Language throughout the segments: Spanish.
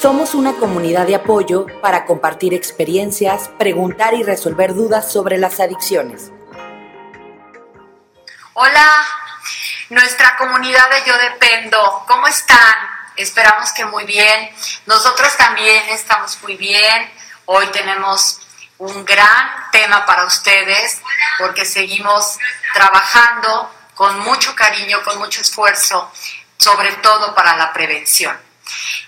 Somos una comunidad de apoyo para compartir experiencias, preguntar y resolver dudas sobre las adicciones. Hola, nuestra comunidad de Yo Dependo, ¿cómo están? Esperamos que muy bien. Nosotros también estamos muy bien. Hoy tenemos un gran tema para ustedes porque seguimos trabajando con mucho cariño, con mucho esfuerzo, sobre todo para la prevención.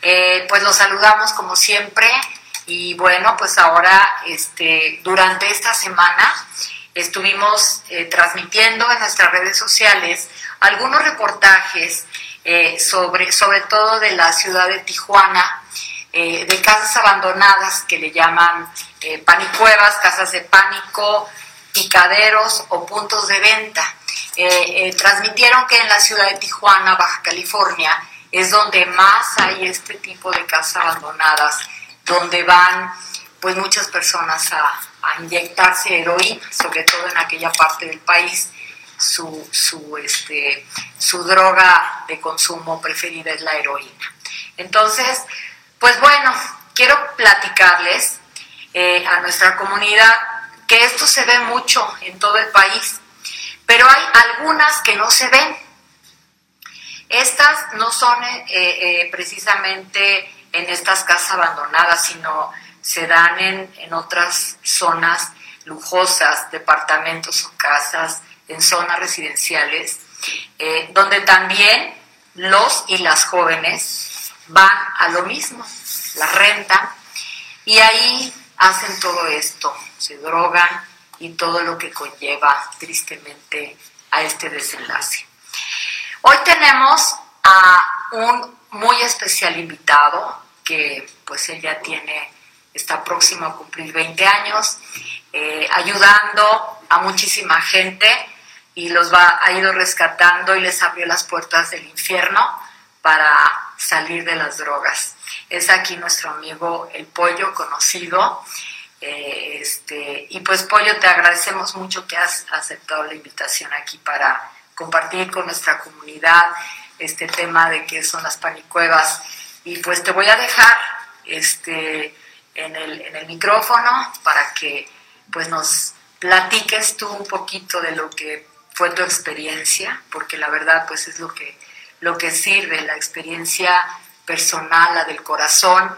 Eh, pues los saludamos como siempre y bueno, pues ahora este, durante esta semana estuvimos eh, transmitiendo en nuestras redes sociales algunos reportajes eh, sobre, sobre todo de la ciudad de Tijuana, de casas abandonadas que le llaman panicuevas, casas de pánico, picaderos o puntos de venta. transmitieron que en la ciudad de Tijuana, Baja California, es donde más hay este tipo de casas abandonadas, donde van pues muchas personas a, inyectarse heroína, sobre todo en aquella parte del país. Su, su, este, su droga de consumo preferida es la heroína. Entonces, pues bueno, quiero platicarles eh, a nuestra comunidad que esto se ve mucho en todo el país, pero hay algunas que no se ven estas no son eh, eh, precisamente en estas casas abandonadas, sino se dan en, otras zonas lujosas, departamentos o casas, en zonas residenciales, eh, donde también los y las jóvenes van a lo mismo, la rentan y ahí hacen todo esto, se drogan y todo lo que conlleva tristemente a este desenlace. Hoy tenemos a un muy especial invitado que pues él ya tiene, está próximo a cumplir 20 años, eh, ayudando a muchísima gente y los va, ha ido rescatando y les abrió las puertas del infierno para salir de las drogas. Es aquí nuestro amigo El Pollo, conocido. Eh, este, y pues Pollo, te agradecemos mucho que has aceptado la invitación aquí para compartir con nuestra comunidad este tema de qué son las panicuevas. Y pues te voy a dejar este, en, el, en el micrófono para que pues nos platiques tú un poquito de lo que fue tu experiencia, porque la verdad pues es lo que, lo que sirve, la experiencia personal, la del corazón,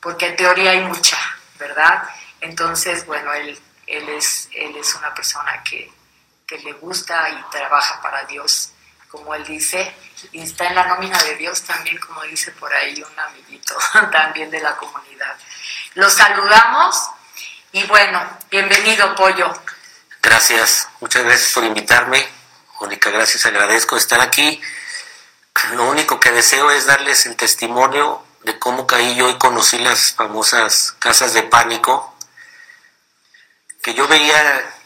porque en teoría hay mucha, ¿verdad? Entonces, bueno, él, él, es, él es una persona que, que le gusta y trabaja para Dios, como él dice, y está en la nómina de Dios también, como dice por ahí un amiguito también de la comunidad. Los saludamos y bueno, bienvenido Pollo. Gracias, muchas gracias por invitarme. Mónica, gracias, agradezco estar aquí. Lo único que deseo es darles el testimonio de cómo caí yo y conocí las famosas casas de pánico, que yo veía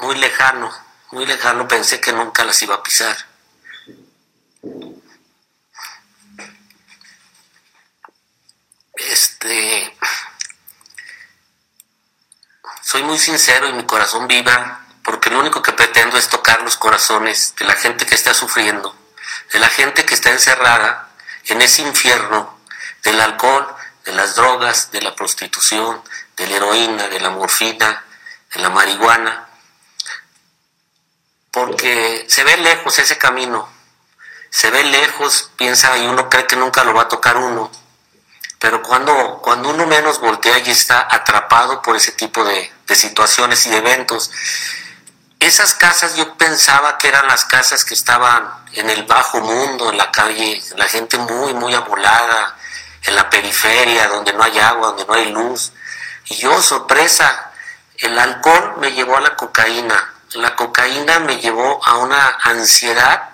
muy lejano, muy lejano, pensé que nunca las iba a pisar. Este, soy muy sincero y mi corazón viva, porque lo único que pretendo es tocar los corazones de la gente que está sufriendo, de la gente que está encerrada en ese infierno del alcohol, de las drogas, de la prostitución, de la heroína, de la morfina, de la marihuana porque se ve lejos ese camino, se ve lejos, piensa y uno cree que nunca lo va a tocar uno, pero cuando, cuando uno menos voltea y está atrapado por ese tipo de, de situaciones y de eventos, esas casas yo pensaba que eran las casas que estaban en el bajo mundo, en la calle, la gente muy, muy abolada, en la periferia, donde no hay agua, donde no hay luz. Y yo, sorpresa, el alcohol me llevó a la cocaína, la cocaína me llevó a una ansiedad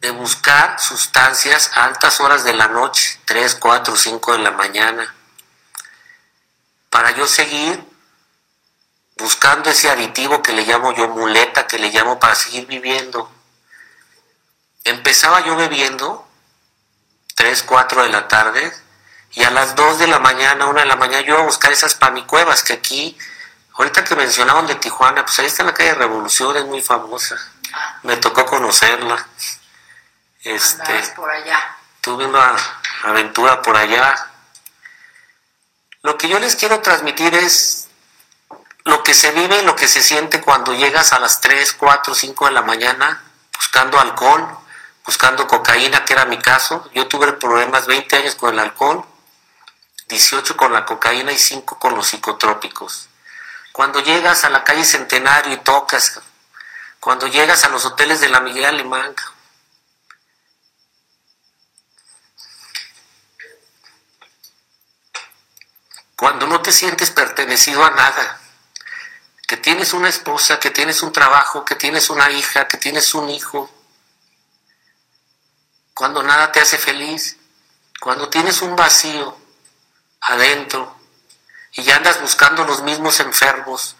de buscar sustancias a altas horas de la noche, 3, 4, 5 de la mañana, para yo seguir buscando ese aditivo que le llamo yo muleta, que le llamo para seguir viviendo. Empezaba yo bebiendo 3, 4 de la tarde y a las 2 de la mañana, 1 de la mañana, yo iba a buscar esas panicuevas que aquí Ahorita que mencionaban de Tijuana, pues ahí está la calle Revolución, es muy famosa. Me tocó conocerla. Este, por allá. Tuve una, aventura por allá. Lo que yo les quiero transmitir es lo que se vive y lo que se siente cuando llegas a las 3, 4, 5 de la mañana buscando alcohol, buscando cocaína, que era mi caso. Yo tuve problemas 20 años con el alcohol, 18 con la cocaína y 5 con los psicotrópicos. Cuando llegas a la calle Centenario y tocas, cuando llegas a los hoteles de la Miguel Alemán, cuando no te sientes pertenecido a nada, que tienes una esposa, que tienes un trabajo, que tienes una hija, que tienes un hijo, cuando nada te hace feliz, cuando tienes un vacío adentro y ya andas buscando los mismos enfermos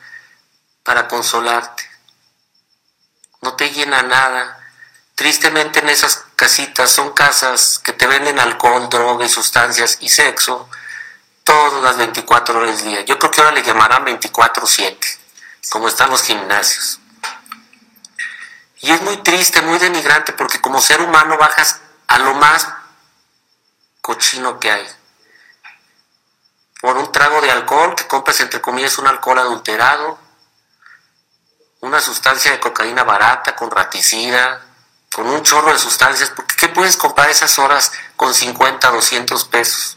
para consolarte. No te llena nada. Tristemente en esas casitas son casas que te venden alcohol, droga y sustancias y sexo todas las 24 horas del día. Yo creo que ahora le llamarán 24/7, como están los gimnasios. Y es muy triste, muy denigrante, porque como ser humano bajas a lo más cochino que hay. Por un trago de alcohol, que compras entre comillas un alcohol adulterado, una sustancia de cocaína barata, con raticida, con un chorro de sustancias, porque ¿qué puedes comprar esas horas con 50, 200 pesos?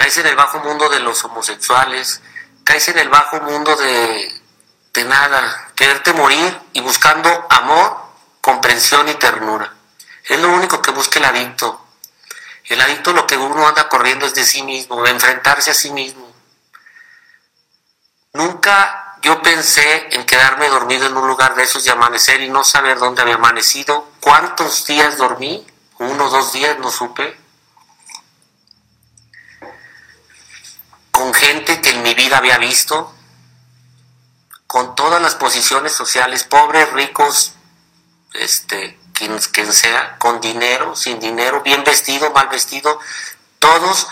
caes en el bajo mundo de los homosexuales, caes en el bajo mundo de, de nada, quererte morir y buscando amor, comprensión y ternura. Es lo único que busca el adicto. El adicto lo que uno anda corriendo es de sí mismo, de enfrentarse a sí mismo. Nunca yo pensé en quedarme dormido en un lugar de esos y amanecer y no saber dónde había amanecido. ¿Cuántos días dormí? Uno o dos días, no supe. con gente que en mi vida había visto, con todas las posiciones sociales, pobres, ricos, este, quien, sea, con dinero, sin dinero, bien vestido, mal vestido, todos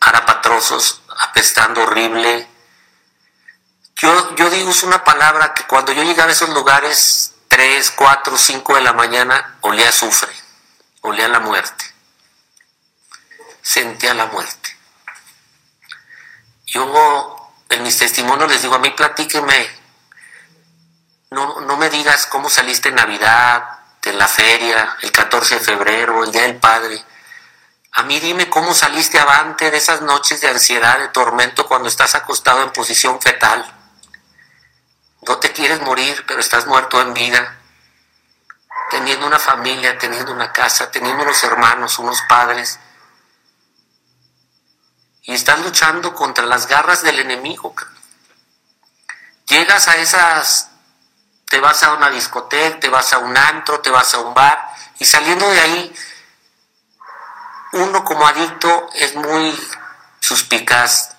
arapatrosos, apestando horrible. Yo, yo digo, es una palabra que cuando yo llegaba a esos lugares, 3, 4, 5 de la mañana, olía azufre, olía la muerte, sentía la muerte. Yo en mis testimonios les digo, a mí platíqueme, no, no me digas cómo saliste en Navidad, de la feria, el 14 de febrero, el Día del Padre. A mí dime cómo saliste avante de esas noches de ansiedad, de tormento, cuando estás acostado en posición fetal. No te quieres morir, pero estás muerto en vida. Teniendo una familia, teniendo una casa, teniendo unos hermanos, unos padres y estás luchando contra las garras del enemigo. Llegas a esas, te vas a una discoteca, te vas a un antro, te vas a un bar y saliendo de ahí, uno como adicto es muy suspicaz.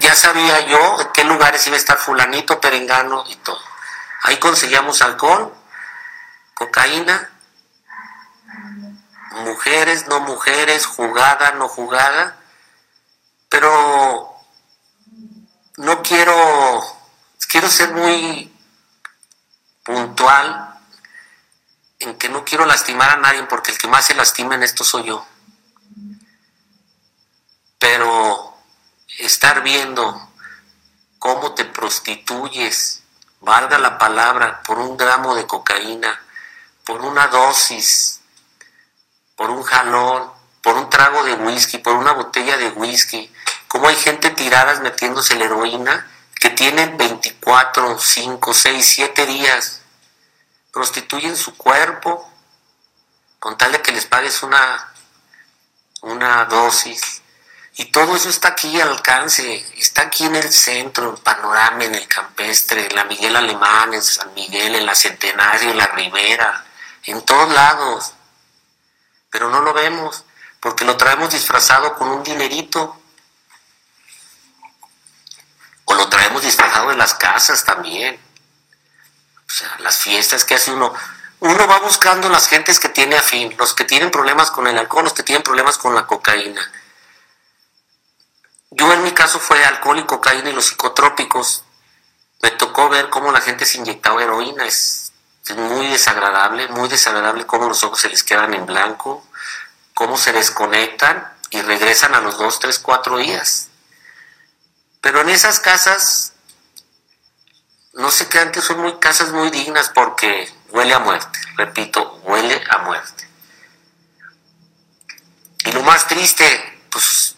Ya sabía yo en qué lugares iba a estar fulanito, perengano y todo. Ahí conseguíamos alcohol, cocaína mujeres, no mujeres, jugada, no jugada, pero no quiero, ser muy puntual en que no quiero lastimar a nadie porque el que más se lastima en esto soy yo. Pero estar viendo cómo te prostituyes, valga la palabra, por un gramo de cocaína, por una dosis por un jalón, por un trago de whisky, por una botella de whisky. Como hay gente tiradas metiéndose la heroína que tienen 24, 5, 6, 7 días. Prostituyen su cuerpo con tal de que les pagues una, una dosis. Y todo eso está aquí al alcance, está aquí en el centro, en Panorama, en el Campestre, en la Miguel Alemán, en San Miguel, en la Centenario, en la Ribera, en todos lados pero no lo vemos porque lo traemos disfrazado con un dinerito. Disfrazado en las casas también. O sea, las fiestas que hace uno. Uno va buscando las gentes que tiene afín, los que tienen problemas con el alcohol, los que tienen problemas con la cocaína. Yo en mi caso fue alcohol y cocaína y los psicotrópicos. Me tocó ver cómo la gente se inyectaba heroína. Es muy desagradable, muy desagradable cómo los ojos se les quedan en blanco, cómo se desconectan y regresan a los dos, tres, cuatro días. Pero en esas casas, no se crean que son casas muy dignas porque huele a muerte, repito, huele a muerte. Y lo más triste, pues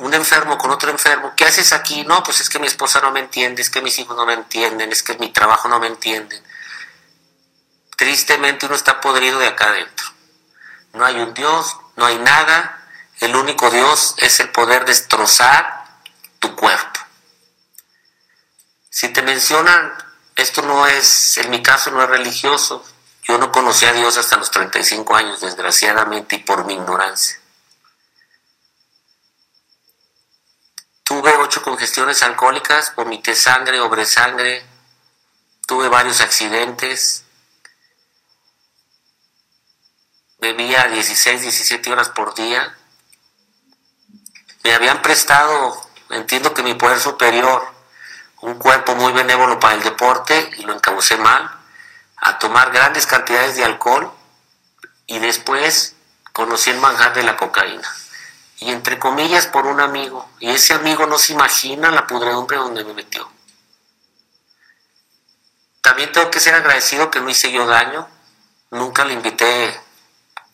un enfermo con otro enfermo, ¿qué haces aquí? No, pues es que mi esposa no me entiende, es que mis hijos no me entienden, es que mi trabajo no me entienden. Tristemente uno está podrido de acá adentro. No hay un Dios, no hay nada, el único Dios es el poder destrozar tu cuerpo. Si te mencionan, esto no es, en mi caso no es religioso, yo no conocí a Dios hasta los 35 años, desgraciadamente, y por mi ignorancia. Tuve ocho congestiones alcohólicas, vomité sangre, obré sangre, tuve varios accidentes, bebía 16, 17 horas por día. Me habían prestado, entiendo que mi poder superior, un cuerpo muy benévolo para el deporte y lo encaucé mal, a tomar grandes cantidades de alcohol y después conocí el manjar de la cocaína. Y entre comillas por un amigo. Y ese amigo no se imagina la pudredumbre donde me metió. También tengo que ser agradecido que no hice yo daño. Nunca le invité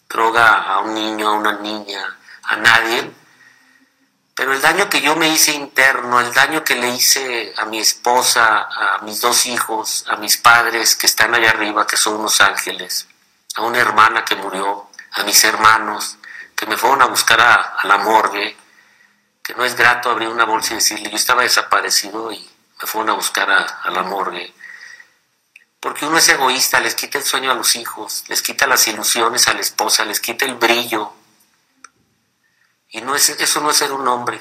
droga a un niño, a una niña, a nadie. Pero el daño que yo me hice interno, el daño que le hice a mi esposa, a mis dos hijos, a mis padres que están allá arriba, que son unos ángeles, a una hermana que murió, a mis hermanos, que me fueron a buscar a, la morgue, que no es grato abrir una bolsa y decirle, yo estaba desaparecido y me fueron a buscar a, a la morgue. Porque uno es egoísta, les quita el sueño a los hijos, les quita las ilusiones a la esposa, les quita el brillo. Y no es, eso no es ser un hombre.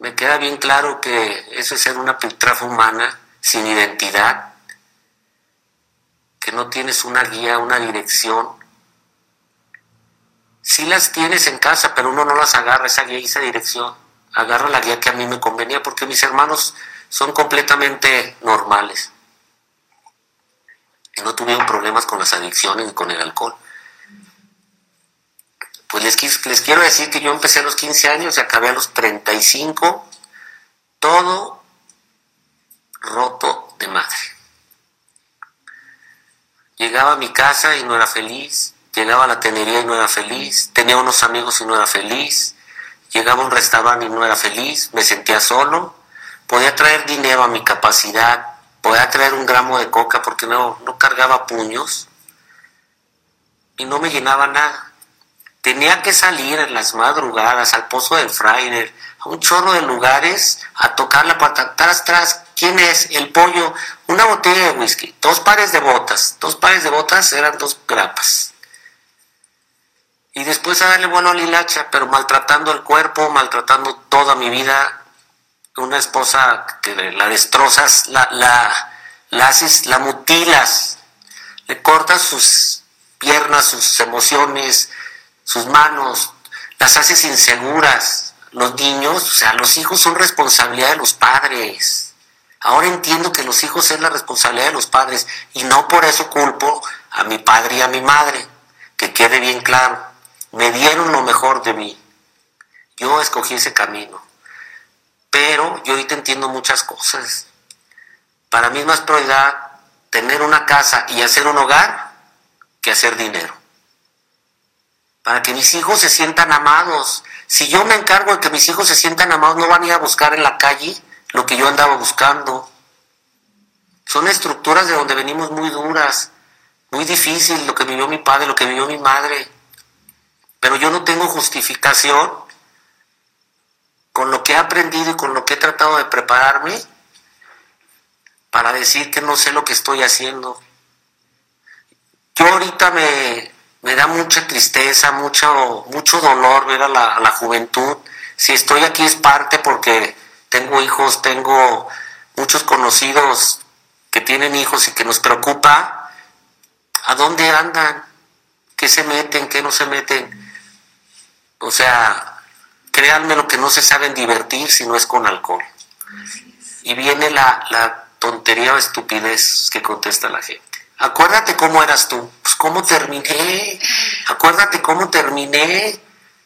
Me queda bien claro que eso es ser una piltrafa humana sin identidad, que no tienes una guía, una dirección. Sí las tienes en casa, pero uno no las agarra, esa guía y esa dirección. Agarra la guía que a mí me convenía, porque mis hermanos son completamente normales no tuvieron problemas con las adicciones ni con el alcohol. Pues les, les quiero decir que yo empecé a los 15 años y acabé a los 35, todo roto de madre. Llegaba a mi casa y no era feliz, llegaba a la tenería y no era feliz, tenía unos amigos y no era feliz, llegaba a un restaurante y no era feliz, me sentía solo, podía traer dinero a mi capacidad, podía traer un gramo de coca porque no, no cargaba puños y no me llenaba nada. Tenía que salir en las madrugadas al Pozo del Fraile, a un chorro de lugares, a tocar la puerta, atrás, atrás, ¿quién es? El pollo, una botella de whisky, dos pares de botas, dos pares de botas eran dos grapas. Y después a darle bueno a Lilacha, pero maltratando el cuerpo, maltratando toda mi vida, una esposa que la destrozas, la, la, la haces, la mutilas, le cortas sus piernas, sus emociones, sus manos, las haces inseguras. Los niños, o sea, los hijos son responsabilidad de los padres. Ahora entiendo que los hijos es la responsabilidad de los padres y no por eso culpo a mi padre y a mi madre. Que quede bien claro, me dieron lo mejor de mí. Yo escogí ese camino. Pero yo ahorita entiendo muchas cosas. Para mí es más prioridad tener una casa y hacer un hogar que hacer dinero. Para que mis hijos se sientan amados. Si yo me encargo de que mis hijos se sientan amados, no van a ir a buscar en la calle lo que yo andaba buscando. Son estructuras de donde venimos muy duras, muy difícil lo que vivió mi padre, lo que vivió mi madre. Pero yo no tengo justificación con lo que he aprendido y con lo que he tratado de prepararme para decir que no sé lo que estoy haciendo. Yo ahorita me, da mucha tristeza, mucho, mucho dolor ver a la, a la juventud. Si estoy aquí es parte porque tengo hijos, tengo muchos conocidos que tienen hijos y que nos preocupa a dónde andan, qué se meten, qué no se meten. O sea, créanme lo que no se saben divertir si no es con alcohol. Y viene la, tontería o estupidez que contesta la gente. Acuérdate cómo eras tú. Pues cómo terminé. Acuérdate cómo terminé,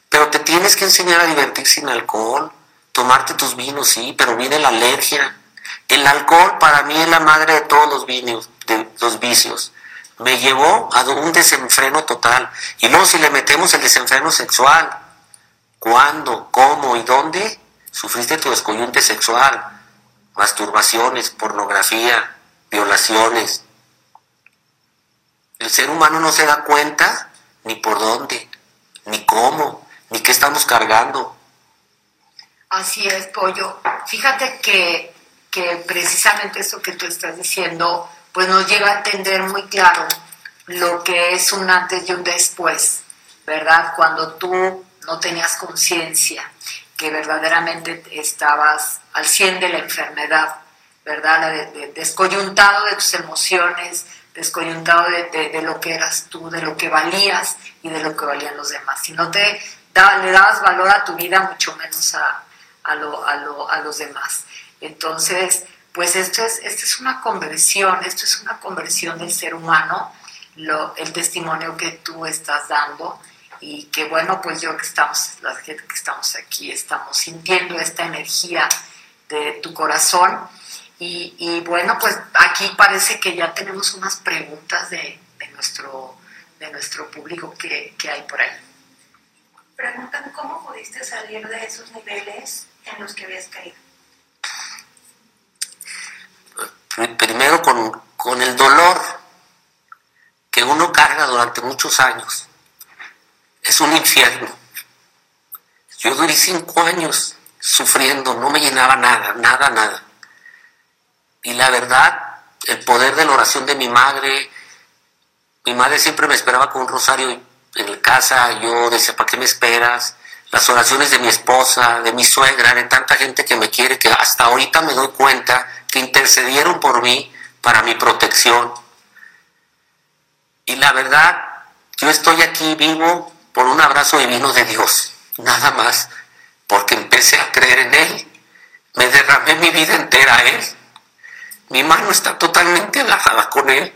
pero te tienes que enseñar a divertir sin alcohol, tomarte tus vinos, sí, pero viene la alergia. El alcohol para mí es la madre de todos los, vicios, de los vicios. Me llevó a un desenfreno total. Y luego si le metemos el desenfreno sexual, ¿cuándo, cómo y dónde? Sufriste tu descoyunte sexual, masturbaciones, pornografía, violaciones. El ser humano no se da cuenta ni por dónde, ni cómo, ni qué estamos cargando. Así es, Pollo. Fíjate que que precisamente eso que tú estás diciendo, pues nos lleva a entender muy claro lo que es un antes y un después, ¿verdad? Cuando tú no tenías conciencia, que verdaderamente estabas al 100 de la enfermedad, ¿verdad? descoyuntado de tus emociones, descoyuntado de, lo que eras tú, de lo que valías y de lo que valían los demás. Si no te le dabas valor a tu vida, mucho menos a, a, lo, a, lo, a los demás. Entonces, pues esto es, esto es una conversión, esto es una conversión del ser humano, lo, el testimonio que tú estás dando y que bueno, pues yo que estamos, la gente que estamos aquí, estamos sintiendo esta energía de tu corazón y, bueno, pues aquí parece que ya tenemos unas preguntas de, nuestro, de nuestro público que, que hay por ahí. Preguntan cómo pudiste salir de esos niveles en los que habías caído primero con, el dolor que uno carga durante muchos años. Es un infierno. Yo duré cinco años sufriendo, no me llenaba nada, nada, nada. Y la verdad, el poder de la oración de mi madre, mi madre siempre me esperaba con un rosario en casa, yo decía, ¿para qué me esperas? Las oraciones de mi esposa, de mi suegra, de tanta gente que me quiere, que hasta ahorita me doy cuenta que intercedieron por mí para mi protección. Y la verdad, yo estoy aquí vivo por un abrazo divino de Dios, nada más, porque empecé a creer en Él. Me derramé mi vida entera a Él. Mi mano está totalmente agarrada con Él.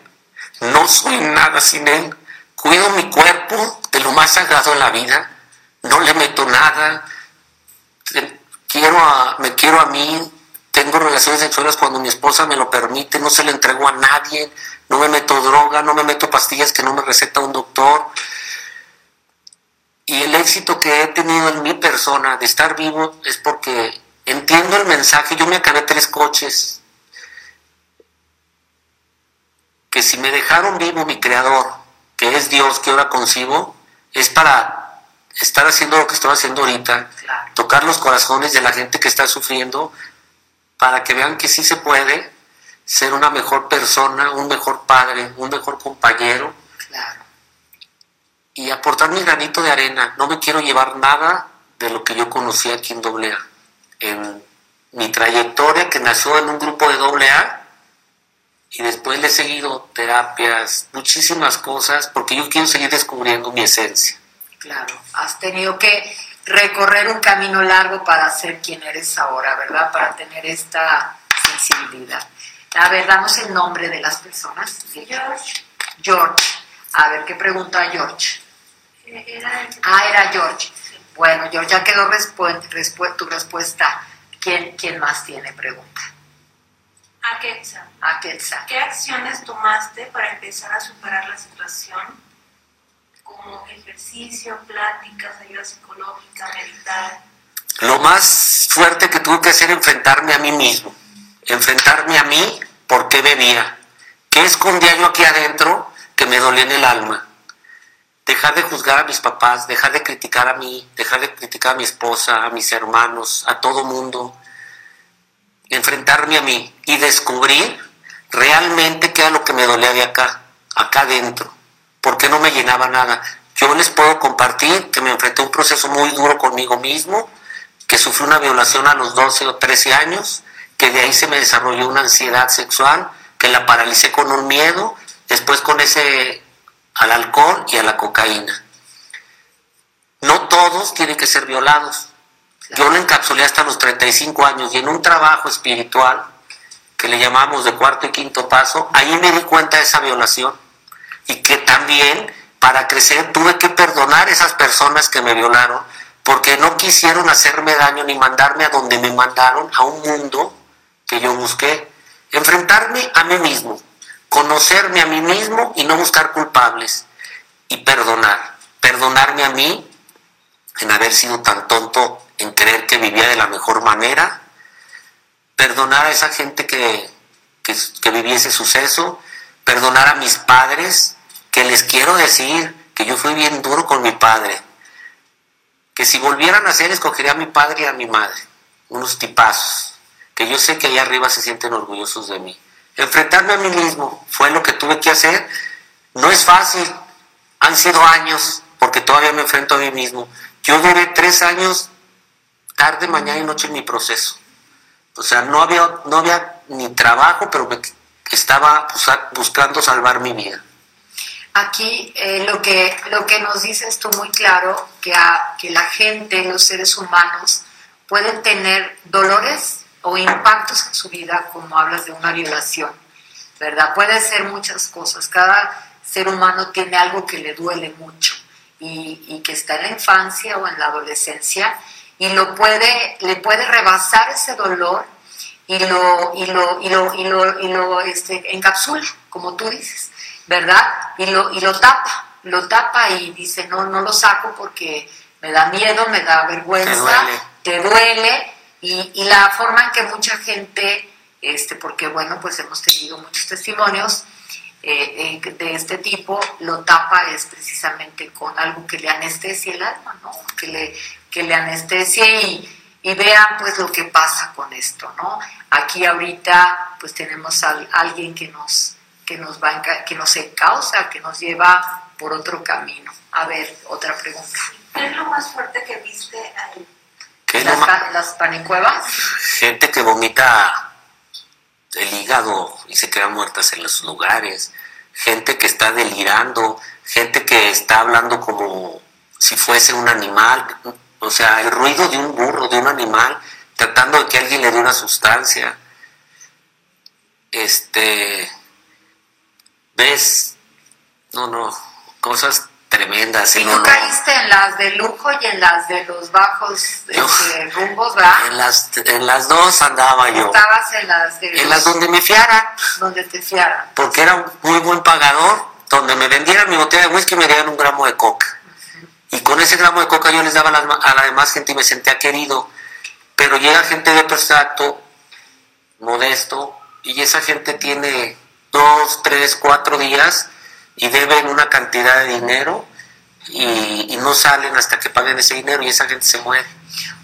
No soy nada sin Él. Cuido mi cuerpo de lo más sagrado en la vida. No le meto nada. Quiero a, me quiero a mí, tengo relaciones sexuales cuando mi esposa me lo permite, no se le entrego a nadie, no me meto droga, no me meto pastillas que no me receta un doctor. Y el éxito que he tenido en mi persona de estar vivo es porque entiendo el mensaje. Yo me acabé tres coches. Que si me dejaron vivo mi creador, que es Dios que ahora concibo, es para estar haciendo lo que estoy haciendo ahorita, tocar los corazones de la gente que está sufriendo, para que vean que sí se puede ser una mejor persona, un mejor padre, un mejor compañero. Claro. Y aportar mi granito de arena. No me quiero llevar nada de lo que yo conocí aquí en AA. En mi trayectoria que nació en un grupo de AA y después le he seguido terapias, muchísimas cosas, porque yo quiero seguir descubriendo mi esencia. Claro, has tenido que recorrer un camino largo para ser quien eres ahora, ¿verdad? Para tener esta sensibilidad. A ver, damos el nombre de las personas. George. George. A ver, ¿qué pregunta George? Era ah, era George. Bueno, George, ya quedó tu respuesta. ¿Quién, ¿Quién más tiene pregunta? Aquetza. Aquetza. ¿Qué acciones tomaste para empezar a superar la situación como ejercicio, pláticas, ayuda psicológica, meditar? Lo más fuerte que tuve que hacer enfrentarme a mí mismo, enfrentarme a mí por qué bebía, qué escondía yo aquí adentro que me dolía en el alma. Dejar de juzgar a mis papás, dejar de criticar a mí, dejar de criticar a mi esposa, a mis hermanos, a todo mundo. Enfrentarme a mí y descubrir realmente qué era lo que me dolía de acá, acá adentro porque no me llenaba nada. Yo les puedo compartir que me enfrenté a un proceso muy duro conmigo mismo, que sufrí una violación a los 12 o 13 años, que de ahí se me desarrolló una ansiedad sexual, que la paralicé con un miedo, después con ese al alcohol y a la cocaína. No todos tienen que ser violados. Yo lo encapsulé hasta los 35 años y en un trabajo espiritual que le llamamos de cuarto y quinto paso, ahí me di cuenta de esa violación y que también para crecer tuve que perdonar a esas personas que me violaron porque no quisieron hacerme daño ni mandarme a donde me mandaron, a un mundo que yo busqué. Enfrentarme a mí mismo, conocerme a mí mismo y no buscar culpables y perdonar. Perdonarme a mí en haber sido tan tonto, en creer que vivía de la mejor manera. Perdonar a esa gente que, que, que suceso. Perdonar a mis padres, que les quiero decir que yo fui bien duro con mi padre. Que si volvieran a ser, escogería a mi padre y a mi madre. Unos tipazos. Que yo sé que allá arriba se sienten orgullosos de mí. Enfrentarme a mí mismo fue lo que tuve que hacer. No es fácil. Han sido años, porque todavía me enfrento a mí mismo. Yo duré tres años, tarde, mañana y noche en mi proceso. O sea, no había, no había ni trabajo, pero me estaba buscando salvar mi vida. Aquí eh, lo, que, lo que nos dices tú muy claro, que, a, que la gente, los seres humanos, pueden tener dolores o impactos en su vida, como hablas de una violación, ¿verdad? Puede ser muchas cosas. Cada ser humano tiene algo que le duele mucho y, y que está en la infancia o en la adolescencia y lo puede, le puede rebasar ese dolor y lo, y lo, y lo, y lo, y lo este, encapsula, como tú dices, ¿verdad? Y lo, y lo tapa, lo tapa y dice, no, no lo saco porque me da miedo, me da vergüenza, te duele, te duele y, y, la forma en que mucha gente, este, porque bueno, pues hemos tenido muchos testimonios eh, eh, de este tipo, lo tapa es precisamente con algo que le anestesia el alma, ¿no? Que le, que le anestesia y, y vean pues lo que pasa con esto, ¿no? Aquí ahorita pues tenemos a alguien que nos, que nos va que nos causa, que nos lleva por otro camino. A ver, otra pregunta. ¿Qué es lo más fuerte que viste ahí? ¿Las, pa ¿Las panicuevas? Gente que vomita el hígado y se quedan muertas en los lugares, gente que está delirando, gente que está hablando como si fuese un animal, o sea, el ruido de un burro, de un animal, tratando de que alguien le dé una sustancia. Este, ves, no, no, cosas tremendas. Y tú caíste en las de lujo y en las de los bajos este, rumbos, ¿verdad? En las, en las dos andaba yo. Estabas en las de... En las donde me fiaran. Donde te fiaran. Porque era un muy buen pagador, donde me vendieran mi botella de whisky me dieran un gramo de coca. Y con ese gramo de coca yo les daba a la, a la demás gente y me sentía querido. Pero llega gente de otro extracto, modesto, y esa gente tiene dos, tres, cuatro días y deben una cantidad de dinero y, no salen hasta que paguen ese dinero y esa gente se muere.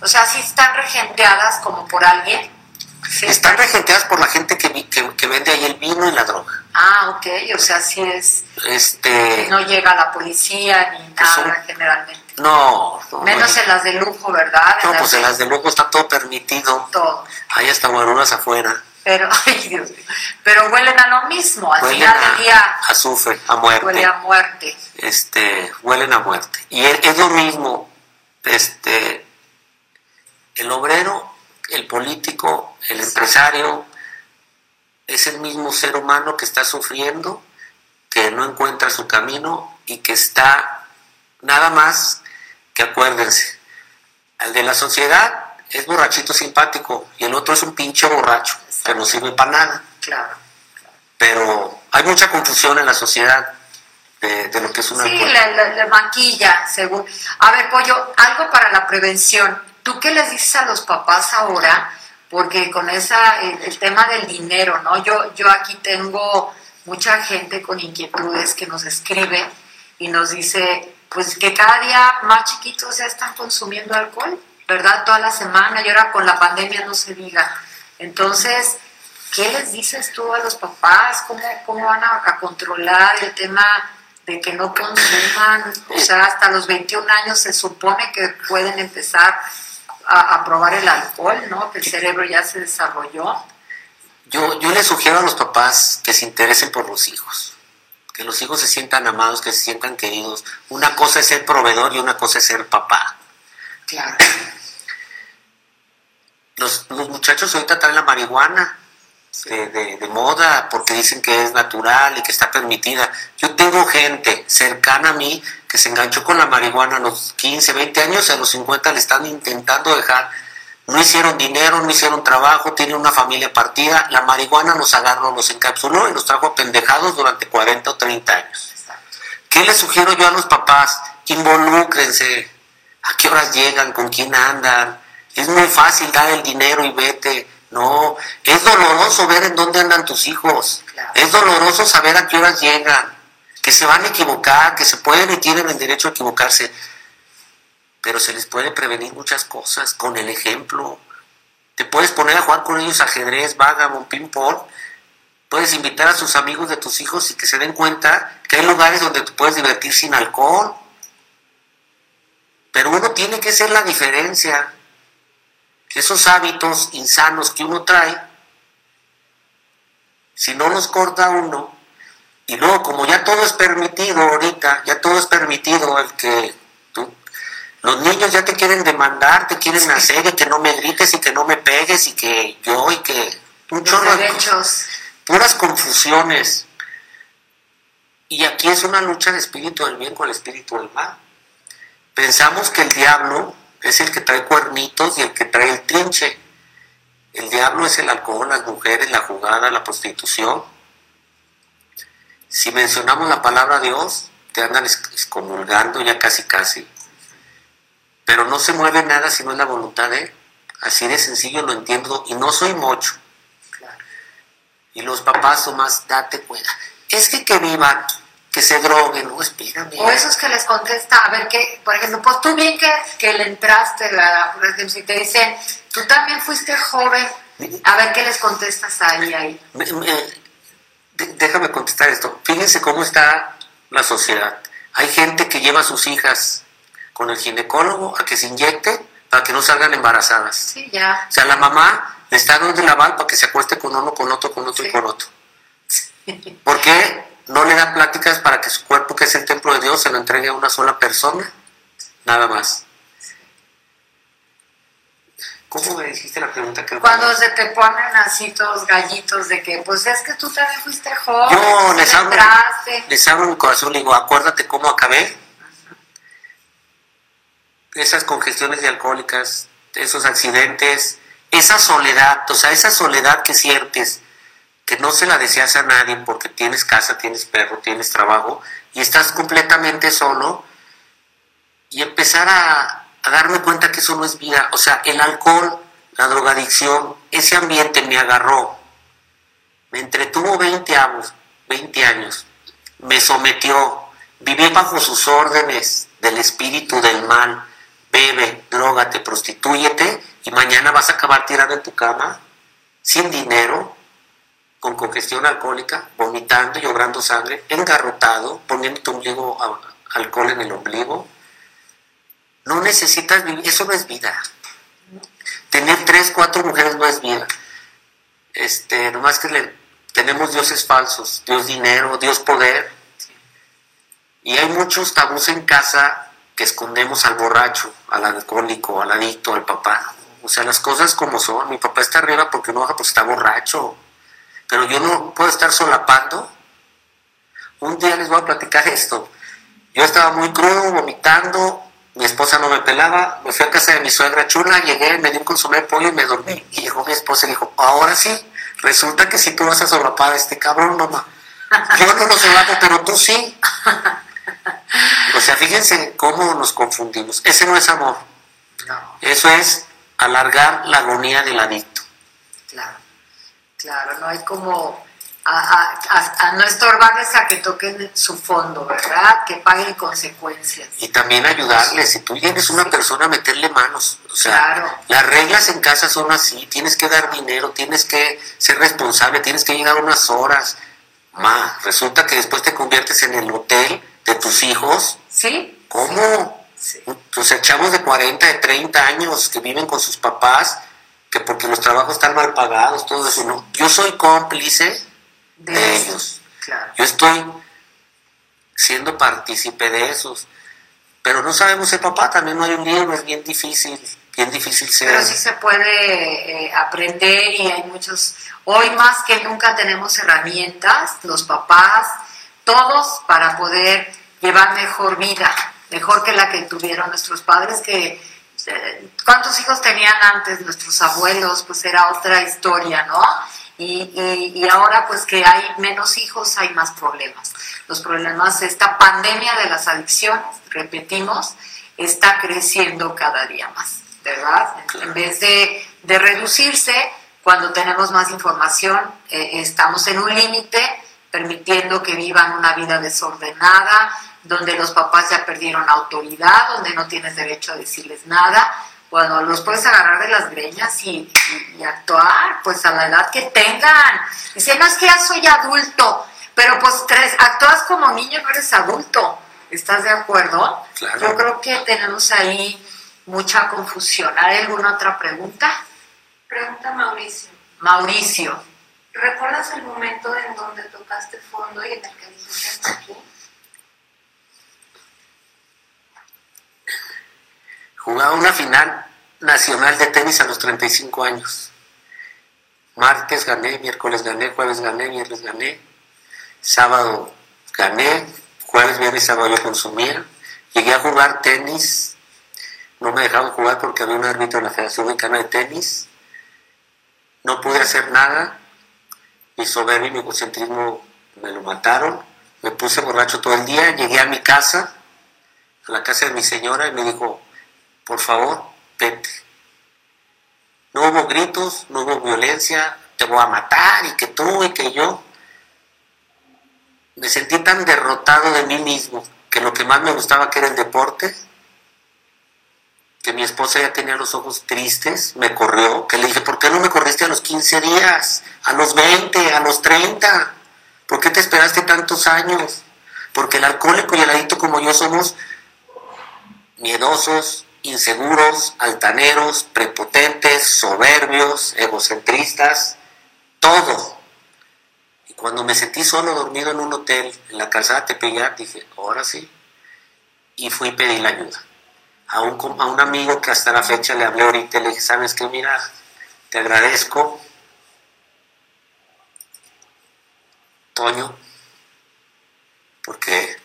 O sea, si están regenteadas como por alguien. ¿Sí? Están regenteadas por la gente que, que, que, vende ahí el vino y la droga. Ah, ok, o sea, si es... Este... No llega la policía ni nada son, generalmente. No, no. Menos no, en las de lujo, ¿verdad? No, en pues en las de lujo está todo permitido. Todo. Hay hasta guaruras afuera. Pero, ay Dios mío, pero huelen a lo mismo, al huelen final a, del día. Azufre, a muerte. Huele a muerte. Este, huelen a muerte. Y es, es lo mismo, este, el obrero, el político, el empresario, es el mismo ser humano que está sufriendo, que no encuentra su camino y que está nada más que acuérdense, al de la sociedad es borrachito simpático y el otro es un pinche borracho que no sirve para nada. Claro, claro. Pero hay mucha confusión en la sociedad de, de lo que es una... Sí, la, la, la, maquilla, según... A ver, Pollo, algo para la prevención. ¿Tú qué les dices a los papás ahora? Porque con esa, el, tema del dinero, ¿no? Yo, yo aquí tengo mucha gente con inquietudes que nos escribe y nos dice, pues que cada día más chiquitos ya están consumiendo alcohol, ¿verdad? Toda la semana y ahora con la pandemia no se diga. Entonces, ¿qué les dices tú a los papás? ¿Cómo, cómo van a, a, controlar el tema de que no consuman? O sea, hasta los 21 años se supone que pueden empezar a, a probar el alcohol, ¿no? Que el cerebro ya se desarrolló. Yo, yo les sugiero a los papás que se interesen por los hijos, que los hijos se sientan amados, que se sientan queridos. Una cosa es ser proveedor y una cosa es ser papá. Claro. Los, los muchachos ahorita traen la marihuana de, moda porque dicen que es natural y que está permitida. Yo tengo gente cercana a mí que se enganchó con la marihuana a los 15, 20 años y a los 50 le están intentando dejar. No hicieron dinero, no hicieron trabajo, tienen una familia partida. La marihuana nos agarró, nos encapsuló y nos trajo apendejados durante 40 o 30 años. ¿Qué les sugiero yo a los papás? Involúcrense. ¿A qué horas llegan? ¿Con quién andan? Es muy fácil dar el dinero y vete. No, es doloroso ver en dónde andan tus hijos. Claro. Es doloroso saber a qué horas llegan. Que se van a equivocar, que se pueden y tienen el derecho a equivocarse. Pero se les puede prevenir muchas cosas con el ejemplo. Te puedes poner a jugar con ellos ajedrez, vagabond, ping-pong. Puedes invitar a sus amigos de tus hijos y que se den cuenta que hay lugares donde te puedes divertir sin alcohol. Pero uno tiene que ser la diferencia. Esos hábitos insanos que uno trae, si no los corta uno, y luego como ya todo es permitido ahorita, ya todo es permitido, el que tú, los niños ya te quieren demandar, te quieren hacer y que no me grites y que no me pegues y que yo y que un chorro de derechos. puras confusiones. Y aquí es una lucha de espíritu del bien con el espíritu del mal. Pensamos que el diablo es el que trae cuernitos y el que trae el trinche. El diablo es el alcohol, las mujeres, la jugada, la prostitución. Si mencionamos la palabra Dios, te andan excomulgando ya casi casi. Pero no se mueve nada si no es la voluntad de Él. Así de sencillo lo entiendo y no soy mocho. Y los papás son más, date cuenta. Es que que vivan, que se droguen, no, espérame. O esos que les contesta, a ver, que, por ejemplo, pues tú bien que, que le entraste, ejemplo, si te dicen, tú también fuiste joven, a ver qué les contestas ahí, ahí. Me- me- de- déjame contestar esto. Fíjense cómo está la sociedad. Hay gente que lleva a sus hijas con el ginecólogo a que se inyecte para que no salgan embarazadas. Sí, ya. O sea, la mamá le está dando el aval para que se acueste con uno, con otro, con otro y con otro. ¿Por qué no le da pláticas para que su cuerpo, que es el templo de Dios, se lo entregue a una sola persona? Nada más. ¿Cómo me dijiste la pregunta que Cuando se te ponen así todos gallitos de que, pues es que tú también fuiste joven, Yo les le abro, les abro mi corazón y digo, acuérdate cómo acabé. Esas congestiones de alcohólicas, esos accidentes, esa soledad, o sea, esa soledad que sientes, que no se la deseas a nadie porque tienes casa, tienes perro, tienes trabajo y estás completamente solo y empezar a, darme cuenta que eso no es vida. O sea, el alcohol, la drogadicción, ese ambiente me agarró, me entretuvo 20 años, 20 años, me sometió, viví bajo sus órdenes del espíritu del mal, bebe, drogate, prostitúyete y mañana vas a acabar tirado en tu cama, sin dinero, con congestión alcohólica, vomitando, llorando sangre, engarrotado, poniendo tu alcohol en el ombligo. No necesitas vivir, eso no es vida. Tener tres, cuatro mujeres no es vida. Este, nomás que le, tenemos dioses falsos, Dios dinero, Dios poder. Y hay muchos tabús en casa que escondemos al borracho, al alcohólico, al adicto, al papá. O sea, las cosas como son. Mi papá está arriba porque no baja está borracho. Pero yo no puedo estar solapando. Un día les voy a platicar esto. Yo estaba muy crudo, vomitando, mi esposa no me pelaba, me fui a casa de mi suegra chula, llegué, me di un consomé de pollo y me dormí. Y llegó mi esposa y dijo, ahora sí, resulta que si tú vas a solapar a este cabrón, mamá. Yo no lo solapo, pero tú sí. O sea, fíjense cómo nos confundimos. Ese no es amor. No, Eso es alargar la agonía del adicto. claro. Claro, no hay como a, a- a- a no estorbarles a que toquen su fondo, ¿verdad? Que paguen consecuencias. Y también ayudarles. Si tú tienes una persona, meterle manos. O sea, Claro. las reglas en casa son así. Tienes que dar dinero, tienes que ser responsable, tienes que llegar unas horas. Ma, resulta que después te conviertes en el hotel de tus hijos. ¿Sí? ¿Cómo? Sí. O sea, chavos de 40, de 30 años que viven con sus papás, que porque los trabajos están mal pagados, todo eso. No, yo soy cómplice De, ellos. Claro. Yo estoy siendo partícipe de esos. Pero no sabemos el papá, también no hay un libro, es bien difícil. bien difícil ser. Pero sí se puede eh, aprender y hay muchos, hoy más que nunca tenemos herramientas, los papás, todos, para poder llevar mejor vida, mejor que la que tuvieron nuestros padres, que cuántos hijos tenían antes nuestros abuelos, pues era otra historia, ¿no? Y, y, y, ahora pues que hay menos hijos hay más problemas. Los problemas, esta pandemia de las adicciones, repetimos, está creciendo cada día más, ¿verdad? En vez de, de reducirse, cuando tenemos más información, eh, estamos en un límite permitiendo que vivan una vida desordenada, donde los papás ya perdieron autoridad, donde no tienes derecho a decirles nada, bueno, los puedes agarrar de las greñas y, y, y, actuar, pues a la edad que tengan. Dice, no es que ya soy adulto, pero pues tres, actúas como niño, no eres adulto. ¿Estás de acuerdo? Claro. Yo creo que tenemos ahí mucha confusión. ¿Hay alguna otra pregunta? Pregunta Mauricio. Mauricio. ¿Recuerdas el momento en donde tocaste fondo y en el que dijiste hasta aquí? Jugaba una final nacional de tenis a los 35 años. Martes gané, miércoles gané, jueves gané, viernes gané, sábado gané, jueves, viernes sábado yo consumía. Llegué a jugar tenis, no me dejaban jugar porque había un árbitro en la Federación Mexicana de Tenis. No pude hacer nada, mi soberbia y mi egocentrismo me lo mataron. Me puse borracho todo el día, llegué a mi casa, a la casa de mi señora, y me dijo, por favor, vete. No hubo gritos, no hubo violencia, te voy a matar y que tú y que yo. Me sentí tan derrotado de mí mismo que lo que más me gustaba que era el deporte, que mi esposa ya tenía los ojos tristes, me corrió, que le dije, ¿por qué no me corriste a los 15 días, a los 20, a los 30? ¿Por qué te esperaste tantos años? Porque el alcohólico y el adicto como yo somos miedosos, inseguros, altaneros, prepotentes, soberbios, egocentristas, todo. Y cuando me sentí solo dormido en un hotel, en la calzada Tepeyac, dije, ahora sí. Y fui y pedí la ayuda. A un, a un amigo que hasta la fecha le hablé ahorita y le dije, ¿sabes qué? Mira, te agradezco. Toño, porque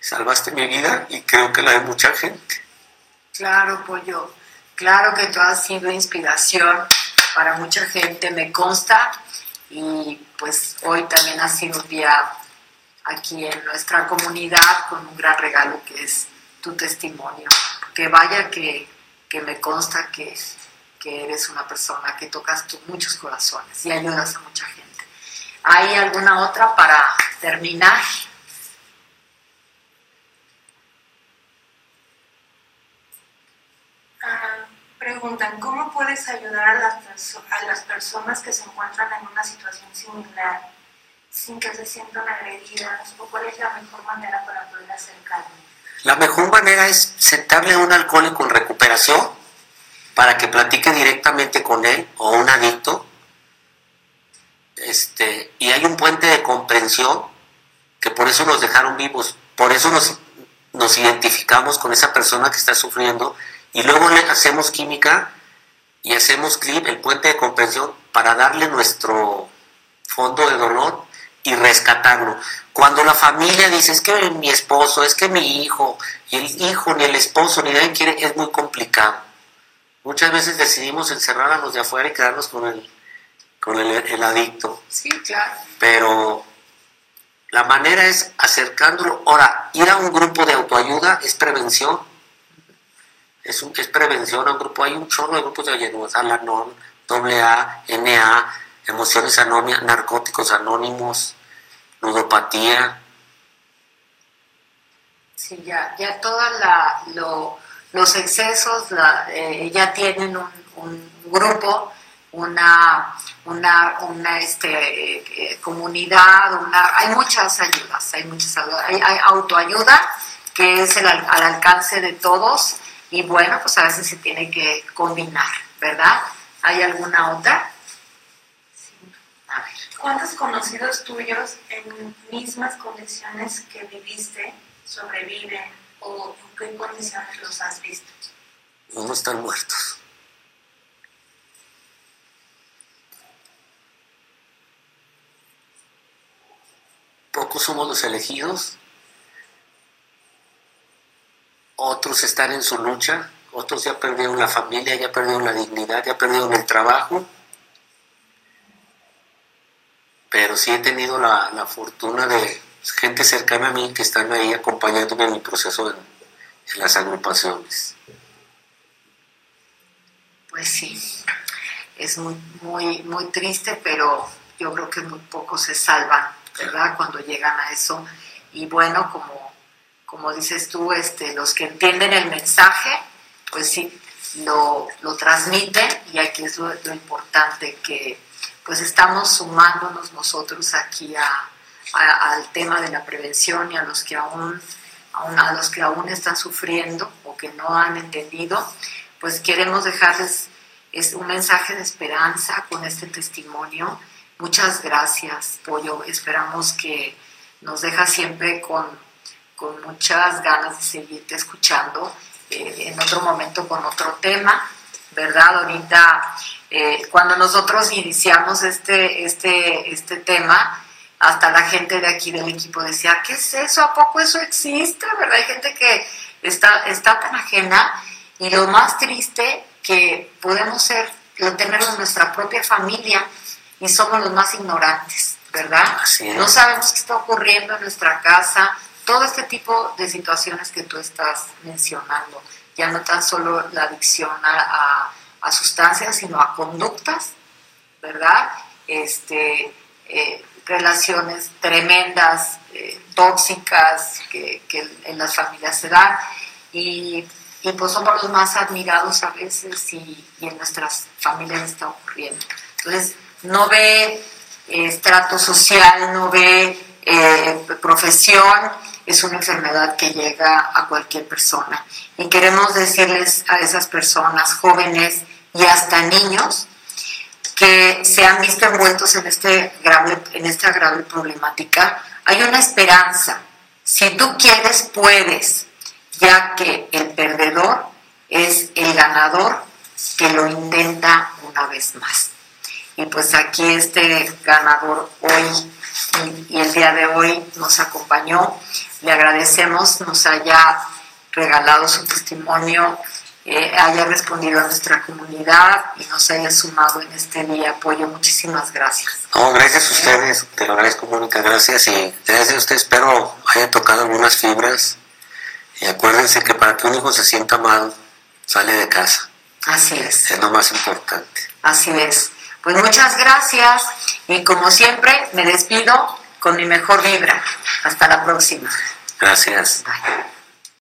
salvaste mi vida y creo que la de mucha gente. Claro, Pollo. Claro que tú has sido inspiración para mucha gente, me consta. Y pues hoy también ha sido un día aquí en nuestra comunidad con un gran regalo que es tu testimonio. Que vaya que, que me consta que, que, eres una persona que tocas tu, muchos corazones y ayudas a mucha gente. ¿Hay alguna otra para terminar? preguntan, ¿cómo puedes ayudar a las, a las personas que se encuentran en una situación similar sin que se sientan agredidas? ¿O cuál es la mejor manera para poder acercarme? La mejor manera es sentarle a un alcohólico en recuperación para que platique directamente con él o un adicto. Este, y hay un puente de comprensión que por eso nos dejaron vivos, por eso nos, nos identificamos con esa persona que está sufriendo y luego le hacemos química y hacemos clip, el puente de comprensión, para darle nuestro fondo de dolor y rescatarlo. Cuando la familia dice, es que mi esposo, es que mi hijo, y el hijo, ni el esposo, ni nadie quiere, es muy complicado. Muchas veces decidimos encerrar a los de afuera y quedarnos con el, con el, el adicto. Sí, claro. Pero la manera es acercándolo. Ahora, ir a un grupo de autoayuda es prevención es, un, es prevención a un grupo. Hay un chorro de grupos de ayuda, Alanon, AA, NA, Emociones Anónimas, Narcóticos Anónimos, Ludopatía. Sí, ya, ya todos lo, los excesos eh, ya tienen un, un grupo, una, una, una este, eh, comunidad, una, hay muchas ayudas, hay muchas hay, hay autoayuda que es el, al alcance de todos y bueno, pues a veces se tiene que combinar, ¿verdad? ¿Hay alguna otra? ¿Cuántos conocidos tuyos en mismas condiciones que viviste sobreviven o en qué condiciones los has visto? Vamos a estar muertos. Pocos somos los elegidos. Otros están en su lucha, otros ya perdieron la familia, ya perdieron la dignidad, ya perdieron el trabajo pero sí he tenido la, la fortuna de gente cercana a mí que están ahí acompañándome en mi proceso en, en las agrupaciones. Pues sí, es muy, muy, muy triste, pero yo creo que muy pocos se salvan, ¿verdad? Cuando llegan a eso. Y bueno, como, como dices tú, este, los que entienden el mensaje, pues sí, lo, lo transmiten y aquí es lo, lo importante, que pues estamos sumándonos nosotros aquí al tema de la prevención y a los que aún, aún- a los que aún están sufriendo o que no han entendido, pues queremos dejarles es un mensaje de esperanza con este testimonio. Muchas gracias, Pollo. Esperamos que nos deja siempre con, con muchas ganas de seguirte escuchando eh, en otro momento con otro tema, ¿verdad? Ahorita, eh, cuando nosotros iniciamos este, este, este tema, hasta la gente de aquí del equipo decía, ¿qué es eso? ¿A poco eso existe? ¿Verdad? Hay gente que está, está tan ajena y lo más triste que podemos ser, lo tenemos en nuestra propia familia y somos los más ignorantes, ¿verdad? No sabemos qué está ocurriendo en nuestra casa, todo este tipo de situaciones que tú estás mencionando, ya no tan solo la adicción a, a- a sustancias, sino a conductas, ¿verdad? Este, eh, relaciones tremendas, eh, tóxicas que, en las familias se dan y, y pues somos los más admirados a veces y, y en nuestras familias está ocurriendo. Entonces, no ve eh, estrato social, no ve profesión, es una enfermedad que llega a cualquier persona. Y queremos decirles a esas personas, jóvenes y hasta niños, que se han visto envueltos en, este grave, en esta grave problemática, hay una esperanza. Si tú quieres, puedes, ya que el perdedor es el ganador que lo intenta una vez más. Y pues aquí este ganador hoy y, el día de hoy nos acompañó. Le agradecemos, nos haya regalado su testimonio, eh, haya respondido a nuestra comunidad y nos haya sumado en este día apoyo. Muchísimas gracias. No, gracias a ustedes, te lo agradezco, Mónica, gracias y gracias a ustedes, espero haya tocado algunas fibras y acuérdense que para que un hijo se sienta amado, sale de casa, Así es. es lo más importante. Así es. Pues muchas gracias y como siempre me despido con mi mejor vibra. Hasta la próxima. Gracias. Bye.